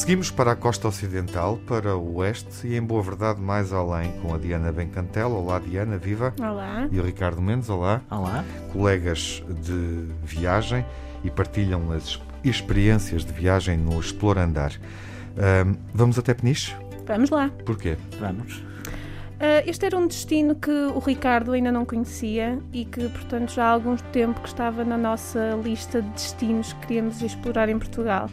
Seguimos para a costa ocidental, para o oeste e, em boa verdade, mais além, com a Diana Bencantela. Olá, Diana, viva. Olá. E o Ricardo Mendes, olá. Olá. Colegas de viagem e partilham as experiências de viagem no Explorandar. Um, vamos até Peniche? Vamos lá. Porquê? Vamos. Uh, este era um destino que o Ricardo ainda não conhecia e que, portanto, já há algum tempo que estava na nossa lista de destinos que queríamos explorar em Portugal.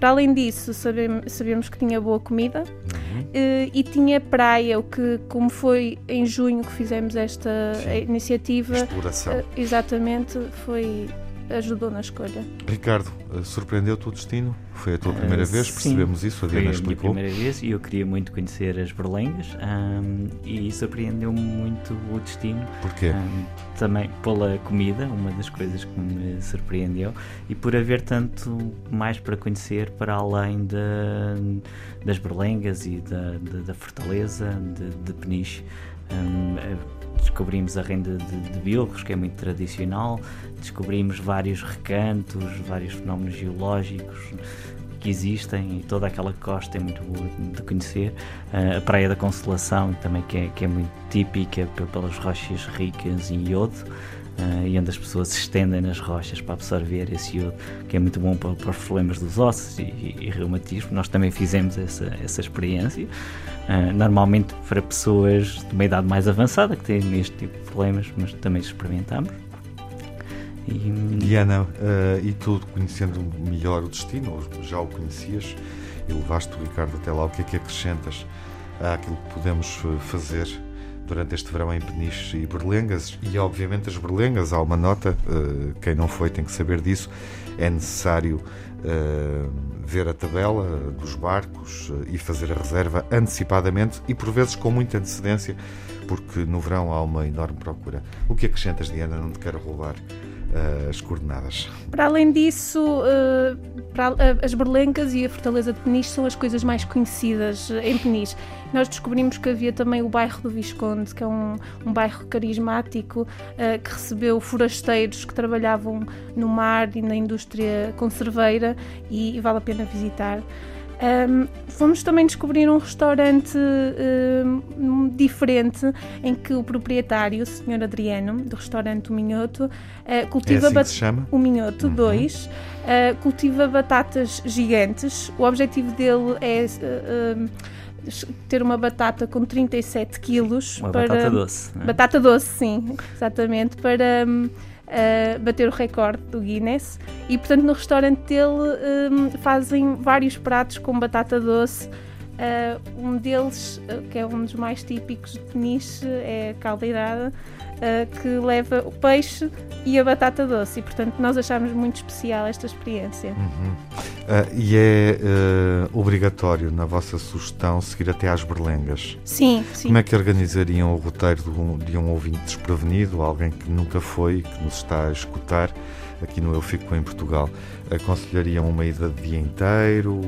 Para além disso, sabemos, que tinha boa comida uhum. uh, e tinha praia, o que, como foi em junho que fizemos esta Sim. iniciativa, Exploração. Uh, exatamente, foi ajudou na escolha. Ricardo, eh, surpreendeu-te o destino? Foi a tua primeira uh, vez? Percebemos isso? A Diana foi explicou. a minha primeira vez e eu queria muito conhecer as Berlengas um, e surpreendeu-me muito o destino. Porquê? Um, também pela comida, uma das coisas que me surpreendeu, e por haver tanto mais para conhecer para além de, das Berlengas e da, de, da Fortaleza de, de Peniche. Um, descobrimos a renda de, de bilros, que é muito tradicional, descobrimos vários recantos, vários fenómenos geológicos que existem e toda aquela costa é muito boa de conhecer. Uh, a Praia da Consolação também que é, que é muito típica pelas rochas ricas em iodo. Uh, e onde as pessoas se estendem nas rochas para absorver esse iodo, que é muito bom para, para os problemas dos ossos e, e, e, reumatismo. Nós também fizemos essa, essa experiência. Uh, normalmente para pessoas de uma idade mais avançada que têm este tipo de problemas, mas também experimentamos. E... Diana, uh, e tu conhecendo melhor o destino, ou já o conhecias, e levaste o Ricardo até lá, o que é que acrescentas àquilo que podemos fazer durante este verão em Peniche e Berlengas. E obviamente as Berlengas há uma nota uh, quem não foi tem que saber disso. É necessário uh, ver a tabela dos barcos uh, e fazer a reserva antecipadamente e por vezes com muita antecedência porque no verão há uma enorme procura. O que acrescentas Diana? Não te quero roubar as coordenadas. Para além disso, uh, para, as Berlencas e a Fortaleza de Peniche são as coisas mais conhecidas em Peniche. Nós descobrimos que havia também o bairro do Visconde, que é um, um bairro carismático que recebeu forasteiros que trabalhavam no mar e na indústria conserveira e, e vale a pena visitar. Um, fomos também descobrir um restaurante um, diferente em que o proprietário, o Sr. Adriano, do restaurante O Minhoto, uh, cultiva é assim o Minhoto 2, uhum. uh, cultiva batatas gigantes. O objetivo dele é uh, ter uma batata com 37 quilos. Uma para... batata doce. É? Batata doce, sim, exatamente, para um, uh, bater o recorde do Guinness. E portanto, no restaurante dele um, fazem vários pratos com batata doce. Uh, um deles, uh, que é um dos mais típicos de Peniche, é a caldeirada, uh, que leva o peixe e a batata doce. E, portanto, nós achámos muito especial esta experiência. Uhum. e é obrigatório, na vossa sugestão, seguir até às berlengas? Sim, sim. Como é que organizariam o roteiro de um, de um ouvinte desprevenido, alguém que nunca foi e que nos está a escutar? Aqui no Eu Fico em Portugal, aconselhariam uma ida de dia inteiro?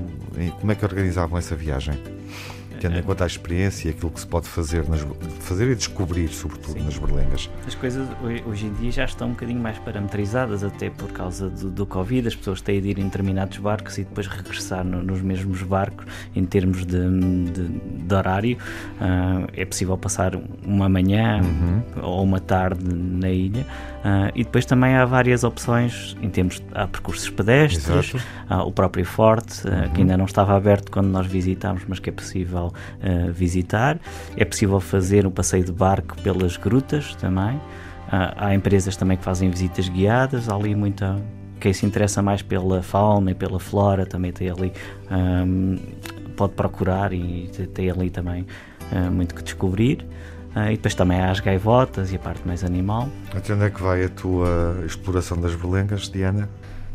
Como é que organizavam essa viagem? Tendo em conta a experiência e aquilo que se pode fazer, nas, fazer e descobrir, sobretudo, Sim. nas berlengas. As coisas hoje em dia já estão um bocadinho mais parametrizadas, até por causa do, do Covid. As pessoas têm de ir em determinados barcos e depois regressar no, nos mesmos barcos em termos de, de, de horário. Uh, é possível passar uma manhã uhum. ou uma tarde na ilha. Uh, e depois também há várias opções em termos de, há percursos pedestres, há o próprio forte, uh, uhum. que ainda não estava aberto quando nós visitámos, mas que é possível uh, visitar. É possível fazer um passeio de barco pelas grutas também. há empresas também que fazem visitas guiadas, há ali muita. Quem se interessa mais pela fauna e pela flora também tem ali. Um, pode procurar e tem ali também muito que descobrir. Uh, e depois também há as gaivotas e a parte mais animal. Até onde é que vai a tua exploração das berlengas, Diana?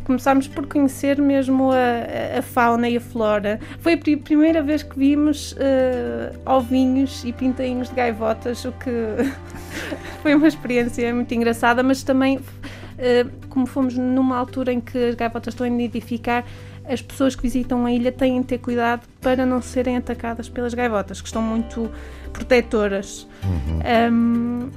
Começámos por conhecer mesmo a, a, fauna e a flora. Foi a primeira vez que vimos uh, ovinhos e pintainhos de gaivotas, o que foi uma experiência muito engraçada, mas também, uh, como fomos numa altura em que as gaivotas estão a nidificar, as pessoas que visitam a ilha têm de ter cuidado para não serem atacadas pelas gaivotas, que estão muito protetoras. Uhum. Um,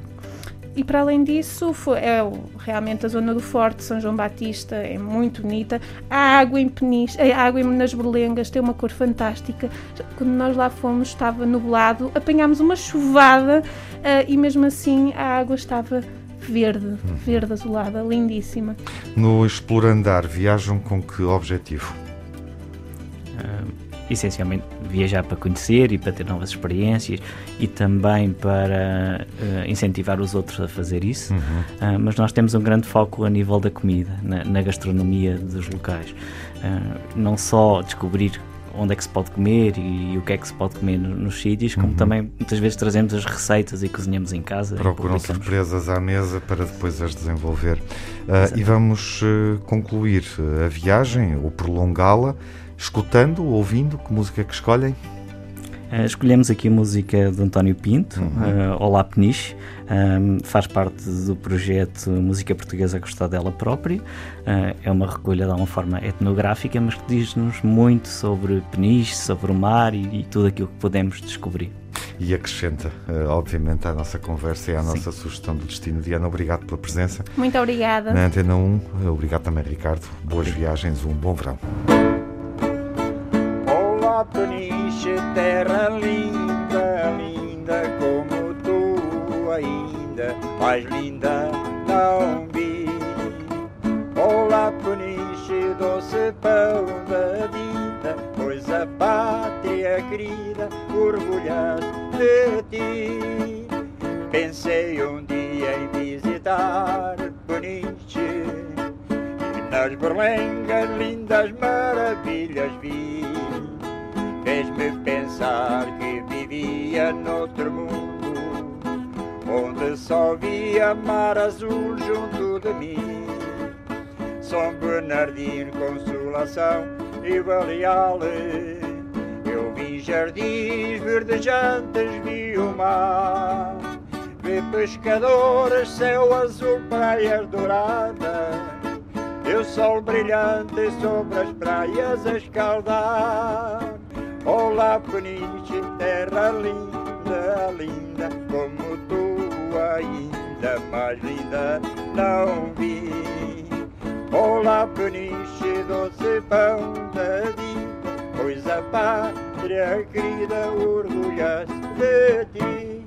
e para além disso, foi, é realmente a zona do Forte, São João Batista, é muito bonita. A água em Peniche, a água nas Berlengas tem uma cor fantástica. Quando nós lá fomos estava nublado, apanhámos uma chuvada uh, e mesmo assim a água estava verde, uhum. verde azulada, lindíssima. No Explorandar, viajam com que objetivo? Uh, essencialmente viajar para conhecer e para ter novas experiências e também para uh, incentivar os outros a fazer isso. Uhum. Uh, mas nós temos um grande foco a nível da comida, na, na gastronomia dos locais. Uh, não só descobrir onde é que se pode comer e, e o que é que se pode comer nos, nos sítios, como uhum. também muitas vezes trazemos as receitas e cozinhamos em casa. Procuram surpresas à mesa para depois as desenvolver. e vamos concluir a viagem ou prolongá-la escutando, ouvindo, que música é que escolhem? Uh, escolhemos aqui a música de António Pinto, uhum. uh, Olá Peniche, um, faz parte do projeto Música Portuguesa a Gostar dela própria. Uh, é uma recolha de uma forma etnográfica, mas que diz-nos muito sobre Peniche, sobre o mar e, e, tudo aquilo que podemos descobrir. E acrescenta, uh, obviamente, à nossa conversa e à Sim. nossa sugestão do destino. Diana, obrigado pela presença. Muito obrigada. Na Antena 1, obrigado também, Ricardo. Boas viagens, um bom verão. Peniche, terra linda, linda como tu ainda, mais linda não vi. Olá, Peniche, doce pão da vida, pois a pátria querida orgulha de ti. Pensei um dia em visitar Peniche nas berlengas lindas maravilhas vi pensar que vivia noutro mundo, onde só via mar azul junto de mim. São Bernardino, Consolação e Baleal. Eu vi jardins verdejantes, vi o mar, vi pescadores, céu azul, praias douradas. E o sol brilhante sobre as praias a escaldar. Olá, Peniche, terra linda, linda, como tu ainda mais linda não vi. Olá, Peniche, doce pão da vida, pois a pátria querida orgulha-se de ti.